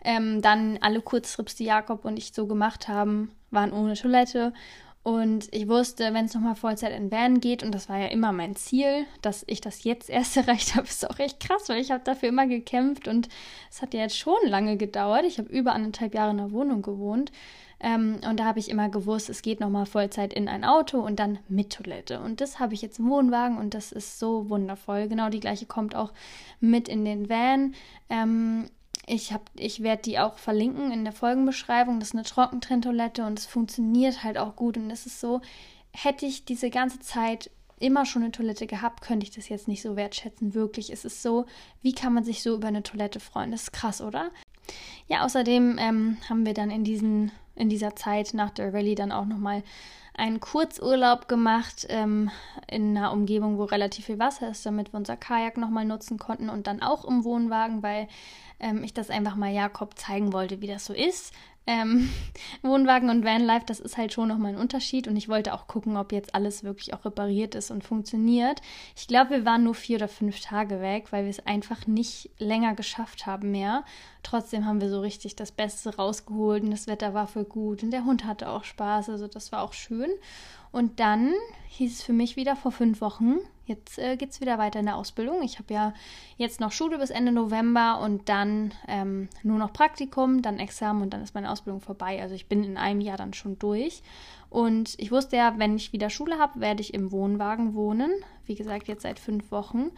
Ähm, dann alle Kurztrips, die Jakob und ich so gemacht haben, waren ohne Toilette. Und ich wusste, wenn es nochmal Vollzeit in Van geht, und das war ja immer mein Ziel, dass ich das jetzt erst erreicht habe, ist auch echt krass, weil ich habe dafür immer gekämpft und es hat ja jetzt schon lange gedauert. Ich habe über anderthalb Jahre in der Wohnung gewohnt. Ähm, und da habe ich immer gewusst, es geht nochmal Vollzeit in ein Auto und dann mit Toilette. Und das habe ich jetzt im Wohnwagen und das ist so wundervoll. Genau die gleiche kommt auch mit in den Van. Ähm, ich, ich werde die auch verlinken in der Folgenbeschreibung. Das ist eine Trockentrenntoilette und es funktioniert halt auch gut. Und es ist so, hätte ich diese ganze Zeit immer schon eine Toilette gehabt, könnte ich das jetzt nicht so wertschätzen. Wirklich, es ist so, wie kann man sich so über eine Toilette freuen? Das ist krass, oder? Ja, außerdem ähm, haben wir dann in, diesen, in dieser Zeit nach der Rallye dann auch nochmal einen Kurzurlaub gemacht ähm, in einer Umgebung, wo relativ viel Wasser ist, damit wir unser Kajak nochmal nutzen konnten und dann auch im Wohnwagen, weil ähm, ich das einfach mal Jakob zeigen wollte, wie das so ist, ähm, Wohnwagen und Vanlife, das ist halt schon nochmal ein Unterschied und ich wollte auch gucken, ob jetzt alles wirklich auch repariert ist und funktioniert. Ich glaube, wir waren nur vier oder fünf Tage weg, weil wir es einfach nicht länger geschafft haben mehr. Trotzdem haben wir so richtig das Beste rausgeholt und das Wetter war voll gut und der Hund hatte auch Spaß, also das war auch schön. Und dann hieß es für mich wieder vor fünf Wochen, jetzt äh, geht es wieder weiter in der Ausbildung. Ich habe ja jetzt noch Schule bis Ende November und dann ähm, nur noch Praktikum, dann Examen und dann ist meine Ausbildung vorbei. Also ich bin in einem Jahr dann schon durch. Und ich wusste ja, wenn ich wieder Schule habe, werde ich im Wohnwagen wohnen. Wie gesagt, jetzt seit fünf Wochen.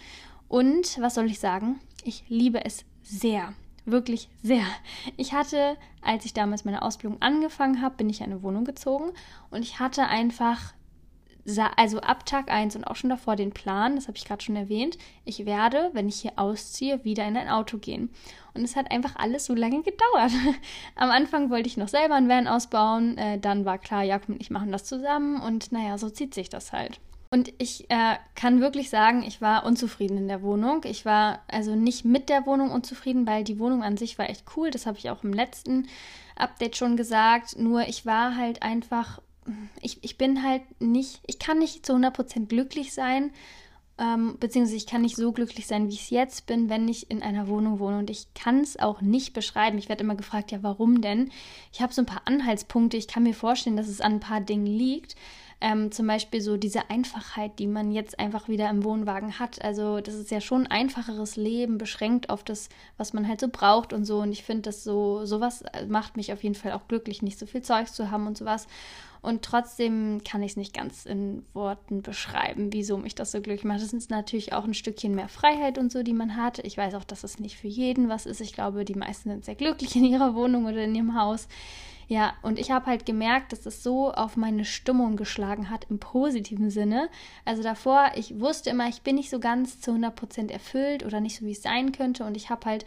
Und was soll ich sagen? Ich liebe es sehr wirklich sehr. Ich hatte, als ich damals meine Ausbildung angefangen habe, bin ich in eine Wohnung gezogen und ich hatte einfach, also ab Tag 1 und auch schon davor den Plan, das habe ich gerade schon erwähnt, ich werde, wenn ich hier ausziehe, wieder in ein Auto gehen. Und es hat einfach alles so lange gedauert. Am Anfang wollte ich noch selber einen Van ausbauen, äh, dann war klar, Jakob und ich machen das zusammen und naja, so zieht sich das halt. Und ich äh, kann wirklich sagen, ich war unzufrieden in der Wohnung. Ich war also nicht mit der Wohnung unzufrieden, weil die Wohnung an sich war echt cool. Das habe ich auch im letzten Update schon gesagt. Nur ich war halt einfach, ich, ich bin halt nicht, ich kann nicht zu 100% glücklich sein. Ähm, beziehungsweise ich kann nicht so glücklich sein, wie ich es jetzt bin, wenn ich in einer Wohnung wohne. Und ich kann es auch nicht beschreiben. Ich werde immer gefragt, ja, warum denn? Ich habe so ein paar Anhaltspunkte. Ich kann mir vorstellen, dass es an ein paar Dingen liegt. Ähm, zum Beispiel so diese Einfachheit, die man jetzt einfach wieder im Wohnwagen hat. Also das ist ja schon ein einfacheres Leben, beschränkt auf das, was man halt so braucht und so. Und ich finde, dass so sowas macht mich auf jeden Fall auch glücklich, nicht so viel Zeug zu haben und sowas. Und trotzdem kann ich es nicht ganz in Worten beschreiben, wieso mich das so glücklich macht. Das ist natürlich auch ein Stückchen mehr Freiheit und so, die man hat. Ich weiß auch, dass es nicht für jeden was ist. Ich glaube, die meisten sind sehr glücklich in ihrer Wohnung oder in ihrem Haus. Ja, und ich habe halt gemerkt, dass es so auf meine Stimmung geschlagen hat im positiven Sinne. Also davor, ich wusste immer, ich bin nicht so ganz zu 100% erfüllt oder nicht so, wie es sein könnte. Und ich habe halt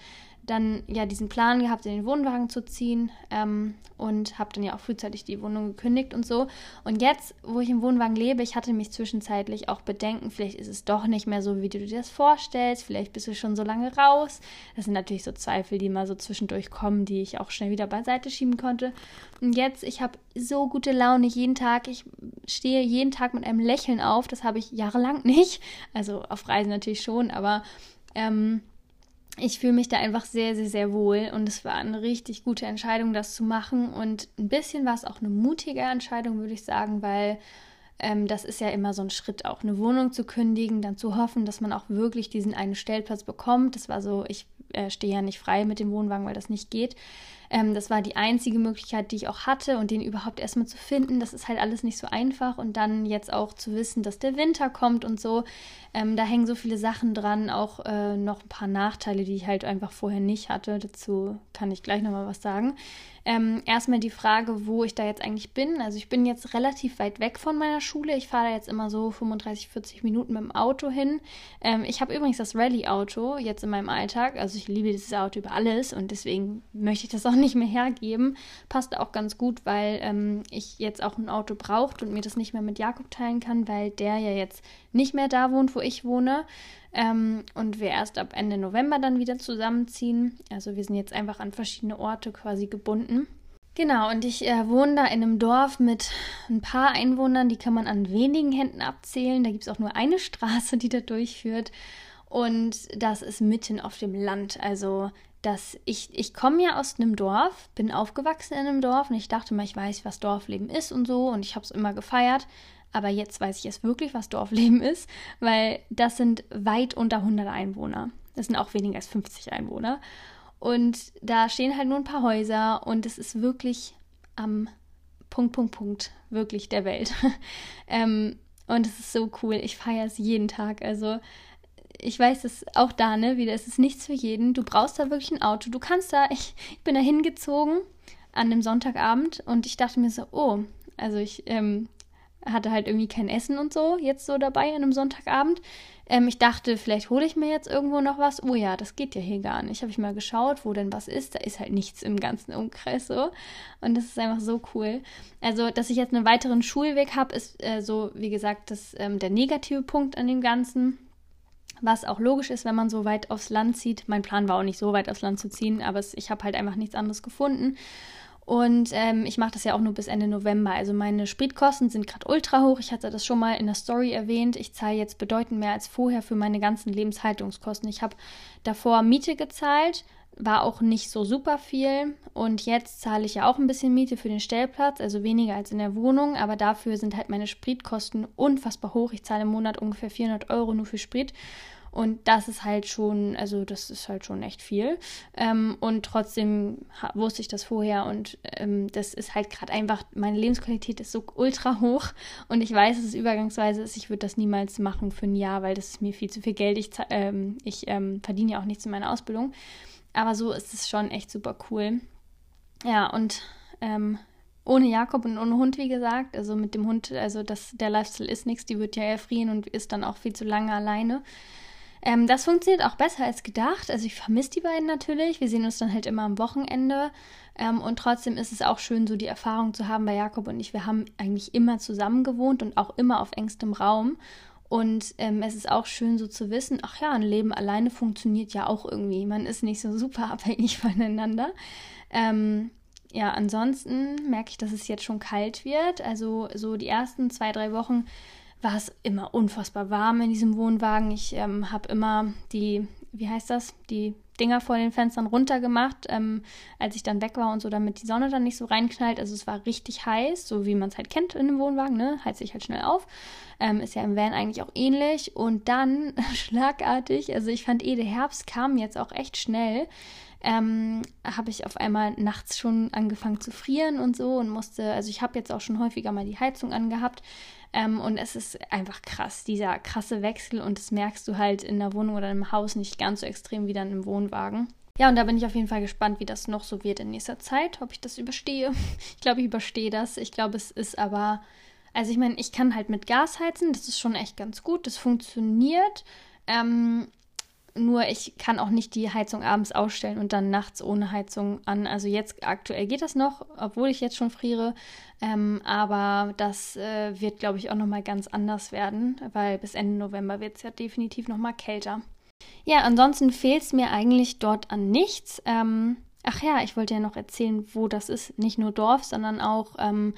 dann ja diesen Plan gehabt, in den Wohnwagen zu ziehen ähm, und habe dann ja auch frühzeitig die Wohnung gekündigt und so. Und jetzt, wo ich im Wohnwagen lebe, ich hatte mich zwischenzeitlich auch Bedenken, vielleicht ist es doch nicht mehr so, wie du dir das vorstellst, vielleicht bist du schon so lange raus. Das sind natürlich so Zweifel, die mal so zwischendurch kommen, die ich auch schnell wieder beiseite schieben konnte. Und jetzt, ich habe so gute Laune jeden Tag. Ich stehe jeden Tag mit einem Lächeln auf. Das habe ich jahrelang nicht. Also auf Reisen natürlich schon, aber ähm, ich fühle mich da einfach sehr, sehr, sehr wohl und es war eine richtig gute Entscheidung, das zu machen. Und ein bisschen war es auch eine mutige Entscheidung, würde ich sagen, weil ähm, das ist ja immer so ein Schritt, auch eine Wohnung zu kündigen, dann zu hoffen, dass man auch wirklich diesen einen Stellplatz bekommt. Das war so, ich äh, stehe ja nicht frei mit dem Wohnwagen, weil das nicht geht. Ähm, das war die einzige Möglichkeit, die ich auch hatte und den überhaupt erstmal zu finden. Das ist halt alles nicht so einfach und dann jetzt auch zu wissen, dass der Winter kommt und so. Ähm, da hängen so viele Sachen dran, auch äh, noch ein paar Nachteile, die ich halt einfach vorher nicht hatte. Dazu kann ich gleich nochmal was sagen. Ähm, erstmal die Frage, wo ich da jetzt eigentlich bin. Also ich bin jetzt relativ weit weg von meiner Schule. Ich fahre da jetzt immer so 35, 40 Minuten mit dem Auto hin. Ähm, ich habe übrigens das Rallye-Auto jetzt in meinem Alltag. Also ich liebe dieses Auto über alles und deswegen möchte ich das auch nicht mehr hergeben. Passt auch ganz gut, weil ähm, ich jetzt auch ein Auto braucht und mir das nicht mehr mit Jakob teilen kann, weil der ja jetzt nicht mehr da wohnt, wo ich wohne. Ähm, und wir erst ab Ende November dann wieder zusammenziehen. Also wir sind jetzt einfach an verschiedene Orte quasi gebunden. Genau, und ich äh, wohne da in einem Dorf mit ein paar Einwohnern, die kann man an wenigen Händen abzählen. Da gibt es auch nur eine Straße, die da durchführt. Und das ist mitten auf dem Land. Also dass ich, ich komme ja aus einem Dorf, bin aufgewachsen in einem Dorf und ich dachte mal, ich weiß, was Dorfleben ist und so und ich habe es immer gefeiert. Aber jetzt weiß ich es wirklich, was Dorfleben ist, weil das sind weit unter 100 Einwohner. Das sind auch weniger als 50 Einwohner. Und da stehen halt nur ein paar Häuser und es ist wirklich am Punkt, Punkt, Punkt, wirklich der Welt. ähm, und es ist so cool. Ich feiere es jeden Tag. Also ich weiß es auch da, ne, wieder, es ist nichts für jeden. Du brauchst da wirklich ein Auto. Du kannst da, ich, ich bin da hingezogen an dem Sonntagabend und ich dachte mir so, oh, also ich ähm, hatte halt irgendwie kein Essen und so jetzt so dabei an einem Sonntagabend. Ähm, ich dachte, vielleicht hole ich mir jetzt irgendwo noch was. Oh ja, das geht ja hier gar nicht. Habe ich mal geschaut, wo denn was ist. Da ist halt nichts im ganzen Umkreis so. Und das ist einfach so cool. Also, dass ich jetzt einen weiteren Schulweg habe, ist äh, so, wie gesagt, das, ähm, der negative Punkt an dem Ganzen. Was auch logisch ist, wenn man so weit aufs Land zieht. Mein Plan war auch nicht so weit aufs Land zu ziehen, aber es, ich habe halt einfach nichts anderes gefunden. Und ähm, ich mache das ja auch nur bis Ende November. Also meine Spritkosten sind gerade ultra hoch. Ich hatte das schon mal in der Story erwähnt. Ich zahle jetzt bedeutend mehr als vorher für meine ganzen Lebenshaltungskosten. Ich habe davor Miete gezahlt, war auch nicht so super viel. Und jetzt zahle ich ja auch ein bisschen Miete für den Stellplatz, also weniger als in der Wohnung. Aber dafür sind halt meine Spritkosten unfassbar hoch. Ich zahle im Monat ungefähr 400 Euro nur für Sprit. Und das ist halt schon, also das ist halt schon echt viel. Ähm, und trotzdem wusste ich das vorher und ähm, das ist halt gerade einfach, meine Lebensqualität ist so ultra hoch und ich weiß, dass es übergangsweise ist. Ich würde das niemals machen für ein Jahr, weil das ist mir viel zu viel Geld. Ich, ähm, ich ähm, verdiene ja auch nichts in meiner Ausbildung. Aber so ist es schon echt super cool. Ja, und ähm, ohne Jakob und ohne Hund, wie gesagt. Also mit dem Hund, also das, der Lifestyle ist nichts, die wird ja erfrieren und ist dann auch viel zu lange alleine. Ähm, das funktioniert auch besser als gedacht. Also ich vermisse die beiden natürlich. Wir sehen uns dann halt immer am Wochenende. Ähm, und trotzdem ist es auch schön, so die Erfahrung zu haben bei Jakob und ich. Wir haben eigentlich immer zusammen gewohnt und auch immer auf engstem Raum. Und ähm, es ist auch schön so zu wissen, ach ja, ein Leben alleine funktioniert ja auch irgendwie. Man ist nicht so super abhängig voneinander. Ähm, ja, ansonsten merke ich, dass es jetzt schon kalt wird. Also so die ersten zwei, drei Wochen war es immer unfassbar warm in diesem Wohnwagen. Ich ähm, habe immer die, wie heißt das, die Dinger vor den Fenstern runtergemacht, ähm, als ich dann weg war und so, damit die Sonne dann nicht so reinknallt. Also es war richtig heiß, so wie man es halt kennt in einem Wohnwagen, ne? Heizt sich halt schnell auf. Ähm, ist ja im Van eigentlich auch ähnlich. Und dann schlagartig, also ich fand eh, der Herbst kam jetzt auch echt schnell. Ähm, habe ich auf einmal nachts schon angefangen zu frieren und so und musste, also ich habe jetzt auch schon häufiger mal die Heizung angehabt, ähm, und es ist einfach krass, dieser krasse Wechsel. Und das merkst du halt in der Wohnung oder im Haus nicht ganz so extrem wie dann im Wohnwagen. Ja, und da bin ich auf jeden Fall gespannt, wie das noch so wird in nächster Zeit, ob ich das überstehe. Ich glaube, ich überstehe das. Ich glaube, es ist aber, also ich meine, ich kann halt mit Gas heizen, das ist schon echt ganz gut, das funktioniert. Ähm, nur ich kann auch nicht die Heizung abends ausstellen und dann nachts ohne Heizung an. Also jetzt aktuell geht das noch, obwohl ich jetzt schon friere. Ähm, aber das äh, wird, glaube ich, auch nochmal ganz anders werden, weil bis Ende November wird es ja definitiv nochmal kälter. Ja, ansonsten fehlt es mir eigentlich dort an nichts. Ähm, ach ja, ich wollte ja noch erzählen, wo das ist. Nicht nur Dorf, sondern auch ähm,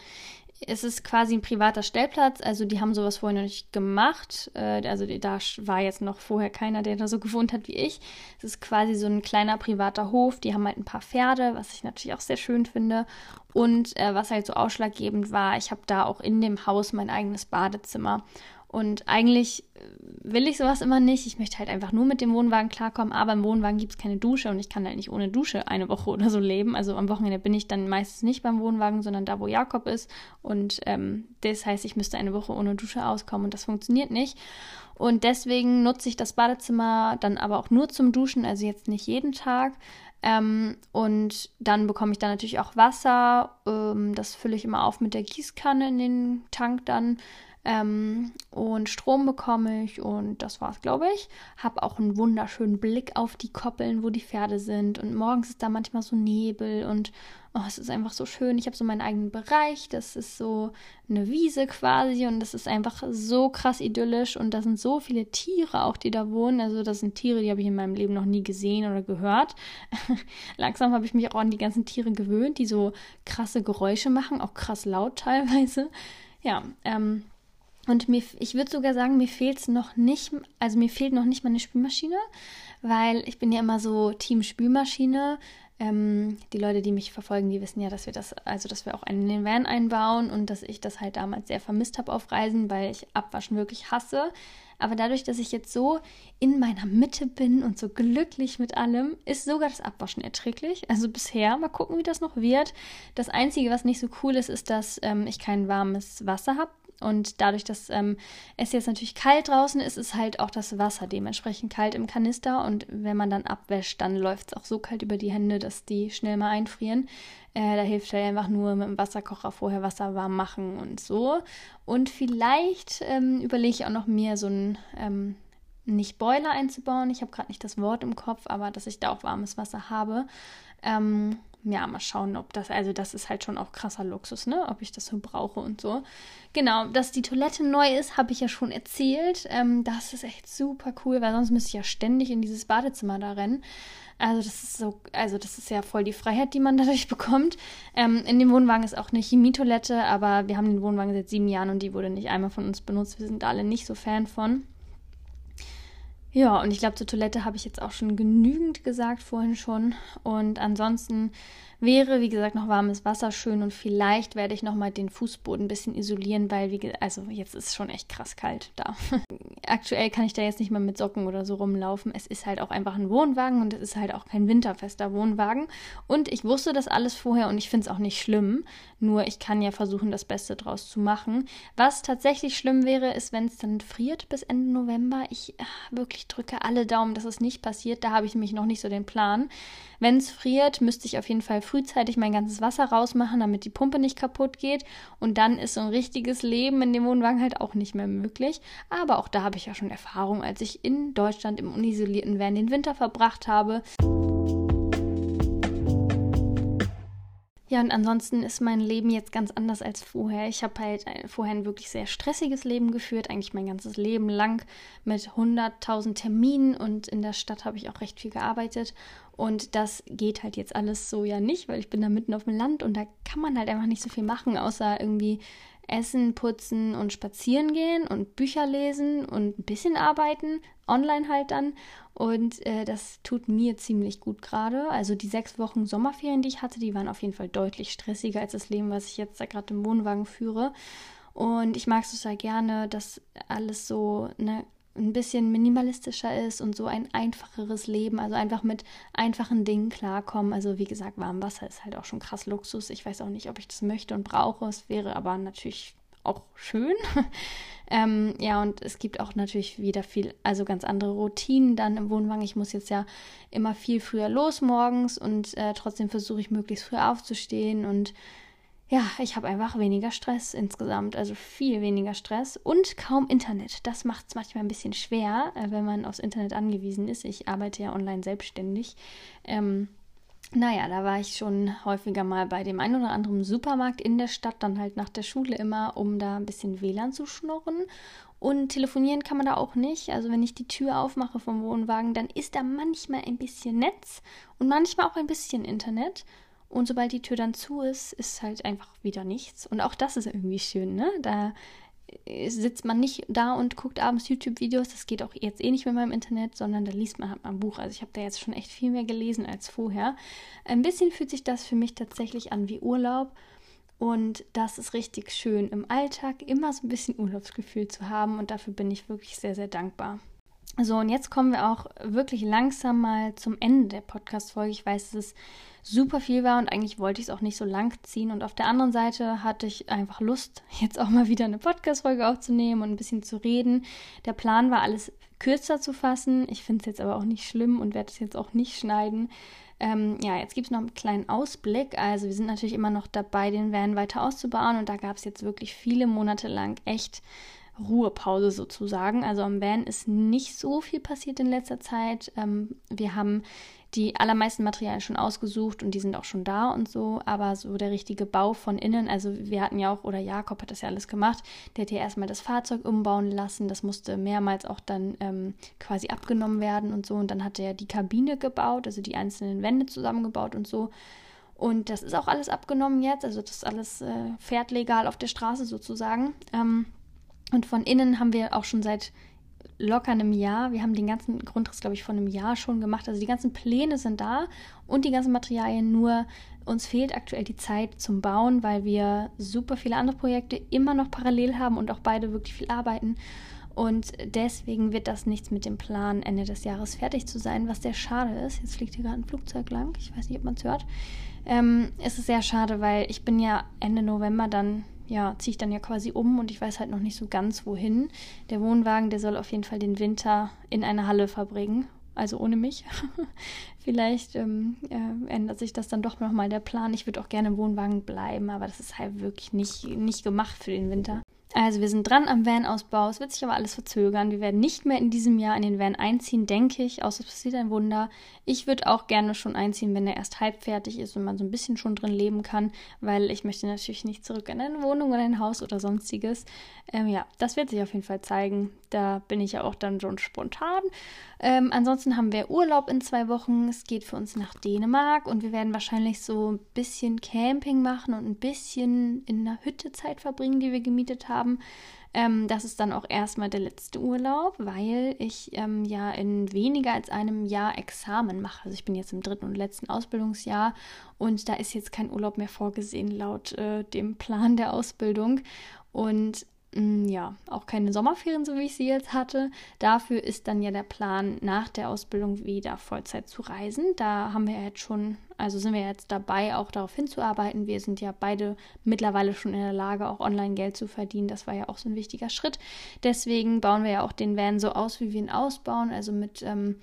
es ist quasi ein privater Stellplatz, also die haben sowas vorher noch nicht gemacht. Äh, also da war jetzt noch vorher keiner, der da so gewohnt hat wie ich. Es ist quasi so ein kleiner privater Hof. Die haben halt ein paar Pferde, was ich natürlich auch sehr schön finde. Und äh, was halt so ausschlaggebend war, ich habe da auch in dem Haus mein eigenes Badezimmer. Und eigentlich äh, will ich sowas immer nicht. Ich möchte halt einfach nur mit dem Wohnwagen klarkommen. Aber im Wohnwagen gibt es keine Dusche und ich kann halt nicht ohne Dusche eine Woche oder so leben. Also am Wochenende bin ich dann meistens nicht beim Wohnwagen, sondern da, wo Jakob ist. Und ähm, das heißt, ich müsste eine Woche ohne Dusche auskommen und das funktioniert nicht. Und deswegen nutze ich das Badezimmer dann aber auch nur zum Duschen, also jetzt nicht jeden Tag. Ähm, und dann bekomme ich da natürlich auch Wasser. Ähm, das fülle ich immer auf mit der Gießkanne in den Tank dann. Ähm, und Strom bekomme ich und das war's, glaube ich. Habe auch einen wunderschönen Blick auf die Koppeln, wo die Pferde sind. Und morgens ist da manchmal so Nebel und oh, es ist einfach so schön. Ich habe so meinen eigenen Bereich. Das ist so eine Wiese quasi und das ist einfach so krass idyllisch. Und da sind so viele Tiere auch, die da wohnen. Also das sind Tiere, die habe ich in meinem Leben noch nie gesehen oder gehört. Langsam habe ich mich auch an die ganzen Tiere gewöhnt, die so krasse Geräusche machen, auch krass laut teilweise. Ja, ähm, Und mir, ich würde sogar sagen, mir fehlt noch nicht, also mir fehlt noch nicht mal Spülmaschine, weil ich bin ja immer so Team Spülmaschine. Ähm, die Leute, die mich verfolgen, die wissen ja, dass wir das, also dass wir auch einen in den Van einbauen und dass ich das halt damals sehr vermisst habe auf Reisen, weil ich Abwaschen wirklich hasse. Aber dadurch, dass ich jetzt so in meiner Mitte bin und so glücklich mit allem, ist sogar das Abwaschen erträglich. Also bisher, mal gucken, wie das noch wird. Das Einzige, was nicht so cool ist, ist, dass ähm, ich kein warmes Wasser habe. Und dadurch, dass ähm, es jetzt natürlich kalt draußen ist, ist halt auch das Wasser dementsprechend kalt im Kanister. Und wenn man dann abwäscht, dann läuft es auch so kalt über die Hände, dass die schnell mal einfrieren. Äh, da hilft halt einfach nur mit dem Wasserkocher vorher Wasser warm machen und so. Und vielleicht ähm, überlege ich auch noch mir so ein ähm, nicht Boiler einzubauen. Ich habe gerade nicht das Wort im Kopf, aber dass ich da auch warmes Wasser habe. Ähm, ja, mal schauen, ob das, also das ist halt schon auch krasser Luxus, ne? Ob ich das so brauche und so. Genau, dass die Toilette neu ist, habe ich ja schon erzählt. Ähm, das ist echt super cool, weil sonst müsste ich ja ständig in dieses Badezimmer da rennen. Also das ist so, also das ist ja voll die Freiheit, die man dadurch bekommt. Ähm, in dem Wohnwagen ist auch eine Chemietoilette, aber wir haben den Wohnwagen seit sieben Jahren und die wurde nicht einmal von uns benutzt. Wir sind alle nicht so Fan von. Ja, und ich glaube, zur Toilette habe ich jetzt auch schon genügend gesagt vorhin schon. Und ansonsten wäre, wie gesagt, noch warmes Wasser schön und vielleicht werde ich nochmal den Fußboden ein bisschen isolieren, weil, wie also jetzt ist schon echt krass kalt da. Aktuell kann ich da jetzt nicht mehr mit Socken oder so rumlaufen. Es ist halt auch einfach ein Wohnwagen und es ist halt auch kein winterfester Wohnwagen. Und ich wusste das alles vorher und ich finde es auch nicht schlimm. Nur ich kann ja versuchen, das Beste draus zu machen. Was tatsächlich schlimm wäre, ist, wenn es dann friert bis Ende November. Ich äh, wirklich drücke alle Daumen, dass es nicht passiert. Da habe ich nämlich noch nicht so den Plan. Wenn es friert, müsste ich auf jeden Fall frühzeitig mein ganzes Wasser rausmachen, damit die Pumpe nicht kaputt geht. Und dann ist so ein richtiges Leben in dem Wohnwagen halt auch nicht mehr möglich. Aber auch da habe ich ja schon Erfahrung, als ich in Deutschland im unisolierten Van den Winter verbracht habe. Ja, und ansonsten ist mein Leben jetzt ganz anders als vorher. Ich habe halt vorher ein wirklich sehr stressiges Leben geführt, eigentlich mein ganzes Leben lang mit 100.000 Terminen und in der Stadt habe ich auch recht viel gearbeitet. Und das geht halt jetzt alles so ja nicht, weil ich bin da mitten auf dem Land und da kann man halt einfach nicht so viel machen, außer irgendwie essen, putzen und spazieren gehen und Bücher lesen und ein bisschen arbeiten, online halt dann. Und äh, das tut mir ziemlich gut gerade. Also die sechs Wochen Sommerferien, die ich hatte, die waren auf jeden Fall deutlich stressiger als das Leben, was ich jetzt da gerade im Wohnwagen führe. Und ich mag es total gerne, dass alles so ne, ein bisschen minimalistischer ist und so ein einfacheres Leben, also einfach mit einfachen Dingen klarkommen. Also wie gesagt, warm Wasser ist halt auch schon krass Luxus. Ich weiß auch nicht, ob ich das möchte und brauche. Es wäre aber natürlich auch schön. ähm, ja, und es gibt auch natürlich wieder viel, also ganz andere Routinen dann im Wohnwagen. Ich muss jetzt ja immer viel früher los morgens und äh, trotzdem versuche ich möglichst früh aufzustehen und ja, ich habe einfach weniger Stress insgesamt, also viel weniger Stress und kaum Internet. Das macht es manchmal ein bisschen schwer, äh, wenn man aufs Internet angewiesen ist. Ich arbeite ja online selbstständig. Ähm, naja, da war ich schon häufiger mal bei dem einen oder anderen Supermarkt in der Stadt, dann halt nach der Schule immer, um da ein bisschen WLAN zu schnorren. Und telefonieren kann man da auch nicht. Also wenn ich die Tür aufmache vom Wohnwagen, dann ist da manchmal ein bisschen Netz und manchmal auch ein bisschen Internet. Und sobald die Tür dann zu ist, ist halt einfach wieder nichts. Und auch das ist irgendwie schön, ne? Da äh, sitzt man nicht da und guckt abends YouTube-Videos. Das geht auch jetzt eh nicht mehr im Internet, sondern da liest man halt mal ein Buch. Also ich habe da jetzt schon echt viel mehr gelesen als vorher. Ein bisschen fühlt sich das für mich tatsächlich an wie Urlaub. Und das ist richtig schön, im Alltag immer so ein bisschen Urlaubsgefühl zu haben. Und dafür bin ich wirklich sehr, sehr dankbar. So, und jetzt kommen wir auch wirklich langsam mal zum Ende der Podcast-Folge. Ich weiß, dass es super viel war und eigentlich wollte ich es auch nicht so lang ziehen. Und auf der anderen Seite hatte ich einfach Lust, jetzt auch mal wieder eine Podcast-Folge aufzunehmen und ein bisschen zu reden. Der Plan war, alles kürzer zu fassen. Ich finde es jetzt aber auch nicht schlimm und werde es jetzt auch nicht schneiden. Ähm, ja, jetzt gibt es noch einen kleinen Ausblick. Also wir sind natürlich immer noch dabei, den Van weiter auszubauen und da gab es jetzt wirklich viele Monate lang echt Ruhepause sozusagen. Also am Van ist nicht so viel passiert in letzter Zeit. Ähm, wir haben die allermeisten Materialien schon ausgesucht und die sind auch schon da und so, aber so der richtige Bau von innen, also wir hatten ja auch, oder Jakob hat das ja alles gemacht, der hat ja erstmal das Fahrzeug umbauen lassen, das musste mehrmals auch dann ähm, quasi abgenommen werden und so und dann hat er die Kabine gebaut, also die einzelnen Wände zusammengebaut und so. Und das ist auch alles abgenommen jetzt, also das alles äh, fährt legal auf der Straße sozusagen. Ähm, Und von innen haben wir auch schon seit locker einem Jahr. Wir haben den ganzen Grundriss, glaube ich, von einem Jahr schon gemacht. Also die ganzen Pläne sind da und die ganzen Materialien. Nur uns fehlt aktuell die Zeit zum Bauen, weil wir super viele andere Projekte immer noch parallel haben und auch beide wirklich viel arbeiten. Und deswegen wird das nichts mit dem Plan, Ende des Jahres fertig zu sein, was sehr schade ist. Jetzt fliegt hier gerade ein Flugzeug lang. Ich weiß nicht, ob man es hört. Ähm, es ist sehr schade, weil ich bin ja Ende November dann ja, ziehe ich dann ja quasi um und ich weiß halt noch nicht so ganz wohin. Der Wohnwagen, der soll auf jeden Fall den Winter in einer Halle verbringen, also ohne mich. Vielleicht ähm, äh, ändert sich das dann doch nochmal der Plan. Ich würde auch gerne im Wohnwagen bleiben, aber das ist halt wirklich nicht, nicht gemacht für den Winter. Also wir sind dran am Van-Ausbau. Es wird sich aber alles verzögern. Wir werden nicht mehr in diesem Jahr in den Van einziehen, denke ich. Außer es passiert ein Wunder. Ich würde auch gerne schon einziehen, wenn er erst halb fertig ist und man so ein bisschen schon drin leben kann, weil ich möchte natürlich nicht zurück in eine Wohnung oder ein Haus oder sonstiges. Ähm, ja, das wird sich auf jeden Fall zeigen. Da bin ich ja auch dann schon spontan. Ähm, ansonsten haben wir Urlaub in zwei Wochen. Es geht für uns nach Dänemark und wir werden wahrscheinlich so ein bisschen Camping machen und ein bisschen in einer Hütte Zeit verbringen, die wir gemietet haben. Ähm, das ist dann auch erstmal der letzte Urlaub, weil ich ähm, ja in weniger als einem Jahr Examen mache. Also ich bin jetzt im dritten und letzten Ausbildungsjahr und da ist jetzt kein Urlaub mehr vorgesehen laut äh, dem Plan der Ausbildung. Und ja, auch keine Sommerferien, so wie ich sie jetzt hatte. Dafür ist dann ja der Plan, nach der Ausbildung wieder Vollzeit zu reisen. Da haben wir jetzt schon, also sind wir jetzt dabei, auch darauf hinzuarbeiten. Wir sind ja beide mittlerweile schon in der Lage, auch online Geld zu verdienen. Das war ja auch so ein wichtiger Schritt. Deswegen bauen wir ja auch den Van so aus, wie wir ihn ausbauen. Also mit ähm,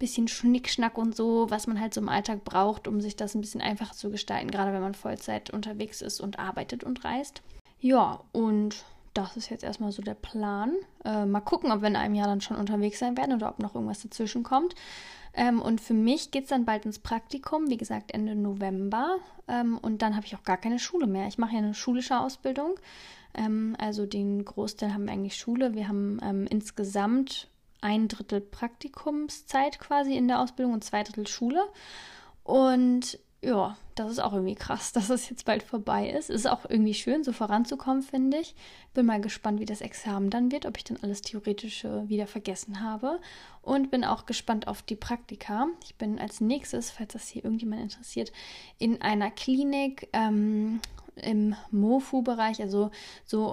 bisschen Schnickschnack und so, was man halt so im Alltag braucht, um sich das ein bisschen einfacher zu gestalten, gerade wenn man Vollzeit unterwegs ist und arbeitet und reist. Ja, und das ist jetzt erstmal so der Plan. Äh, mal gucken, ob wir in einem Jahr dann schon unterwegs sein werden oder ob noch irgendwas dazwischen kommt. Ähm, und für mich geht es dann bald ins Praktikum, wie gesagt Ende November. Ähm, und dann habe ich auch gar keine Schule mehr. Ich mache ja eine schulische Ausbildung. Ähm, also den Großteil haben wir eigentlich Schule. Wir haben ähm, insgesamt ein Drittel Praktikumszeit quasi in der Ausbildung und zwei Drittel Schule. Und ja, das ist auch irgendwie krass, dass es jetzt bald vorbei ist. Ist auch irgendwie schön, so voranzukommen, finde ich. Bin mal gespannt, wie das Examen dann wird, ob ich dann alles Theoretische wieder vergessen habe. Und bin auch gespannt auf die Praktika. Ich bin als nächstes, falls das hier irgendjemand interessiert, in einer Klinik ähm, im MOFU-Bereich, also so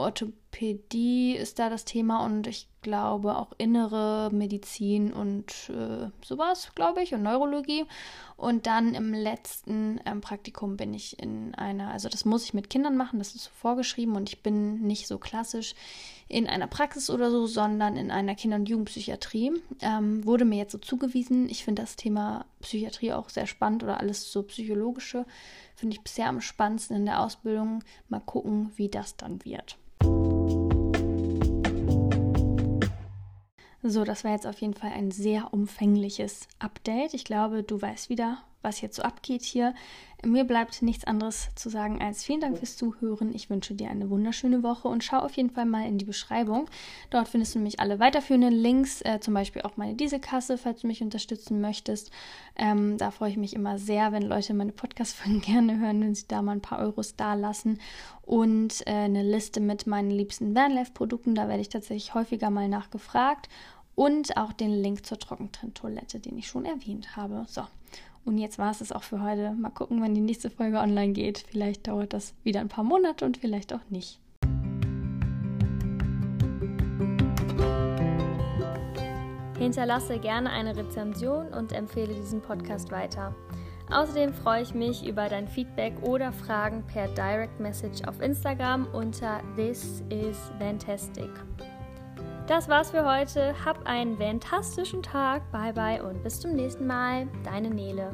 Orthopädie ist da das Thema und ich glaube auch innere Medizin und äh, sowas, glaube ich, und Neurologie. Und dann im letzten ähm, Praktikum bin ich in einer, also das muss ich mit Kindern machen, das ist so vorgeschrieben und ich bin nicht so klassisch in einer Praxis oder so, sondern in einer Kinder- und Jugendpsychiatrie. Ähm, wurde mir jetzt so zugewiesen. Ich finde das Thema Psychiatrie auch sehr spannend oder alles so psychologische finde ich bisher am spannendsten in der Ausbildung. Mal gucken, wie das dann wird. So, das war jetzt auf jeden Fall ein sehr umfängliches Update. Ich glaube, du weißt wieder, was jetzt so abgeht hier. Mir bleibt nichts anderes zu sagen als vielen Dank fürs Zuhören. Ich wünsche dir eine wunderschöne Woche und schau auf jeden Fall mal in die Beschreibung. Dort findest du nämlich alle weiterführenden Links, äh, zum Beispiel auch meine Dieselkasse, falls du mich unterstützen möchtest. Ähm, da freue ich mich immer sehr, wenn Leute meine Podcast-Folgen gerne hören, wenn sie da mal ein paar Euros da lassen. Und äh, eine Liste mit meinen liebsten Vanlife-Produkten, da werde ich tatsächlich häufiger mal nachgefragt. Und auch den Link zur Trockentrenntoilette, den ich schon erwähnt habe. So, und jetzt war es es auch für heute. Mal gucken, wann die nächste Folge online geht. Vielleicht dauert das wieder ein paar Monate und vielleicht auch nicht. Hinterlasse gerne eine Rezension und empfehle diesen Podcast weiter. Außerdem freue ich mich über dein Feedback oder Fragen per Direct Message auf Instagram unter This is Fantastic. Das war's für heute. Hab einen fantastischen Tag. Bye bye und bis zum nächsten Mal. Deine Nele.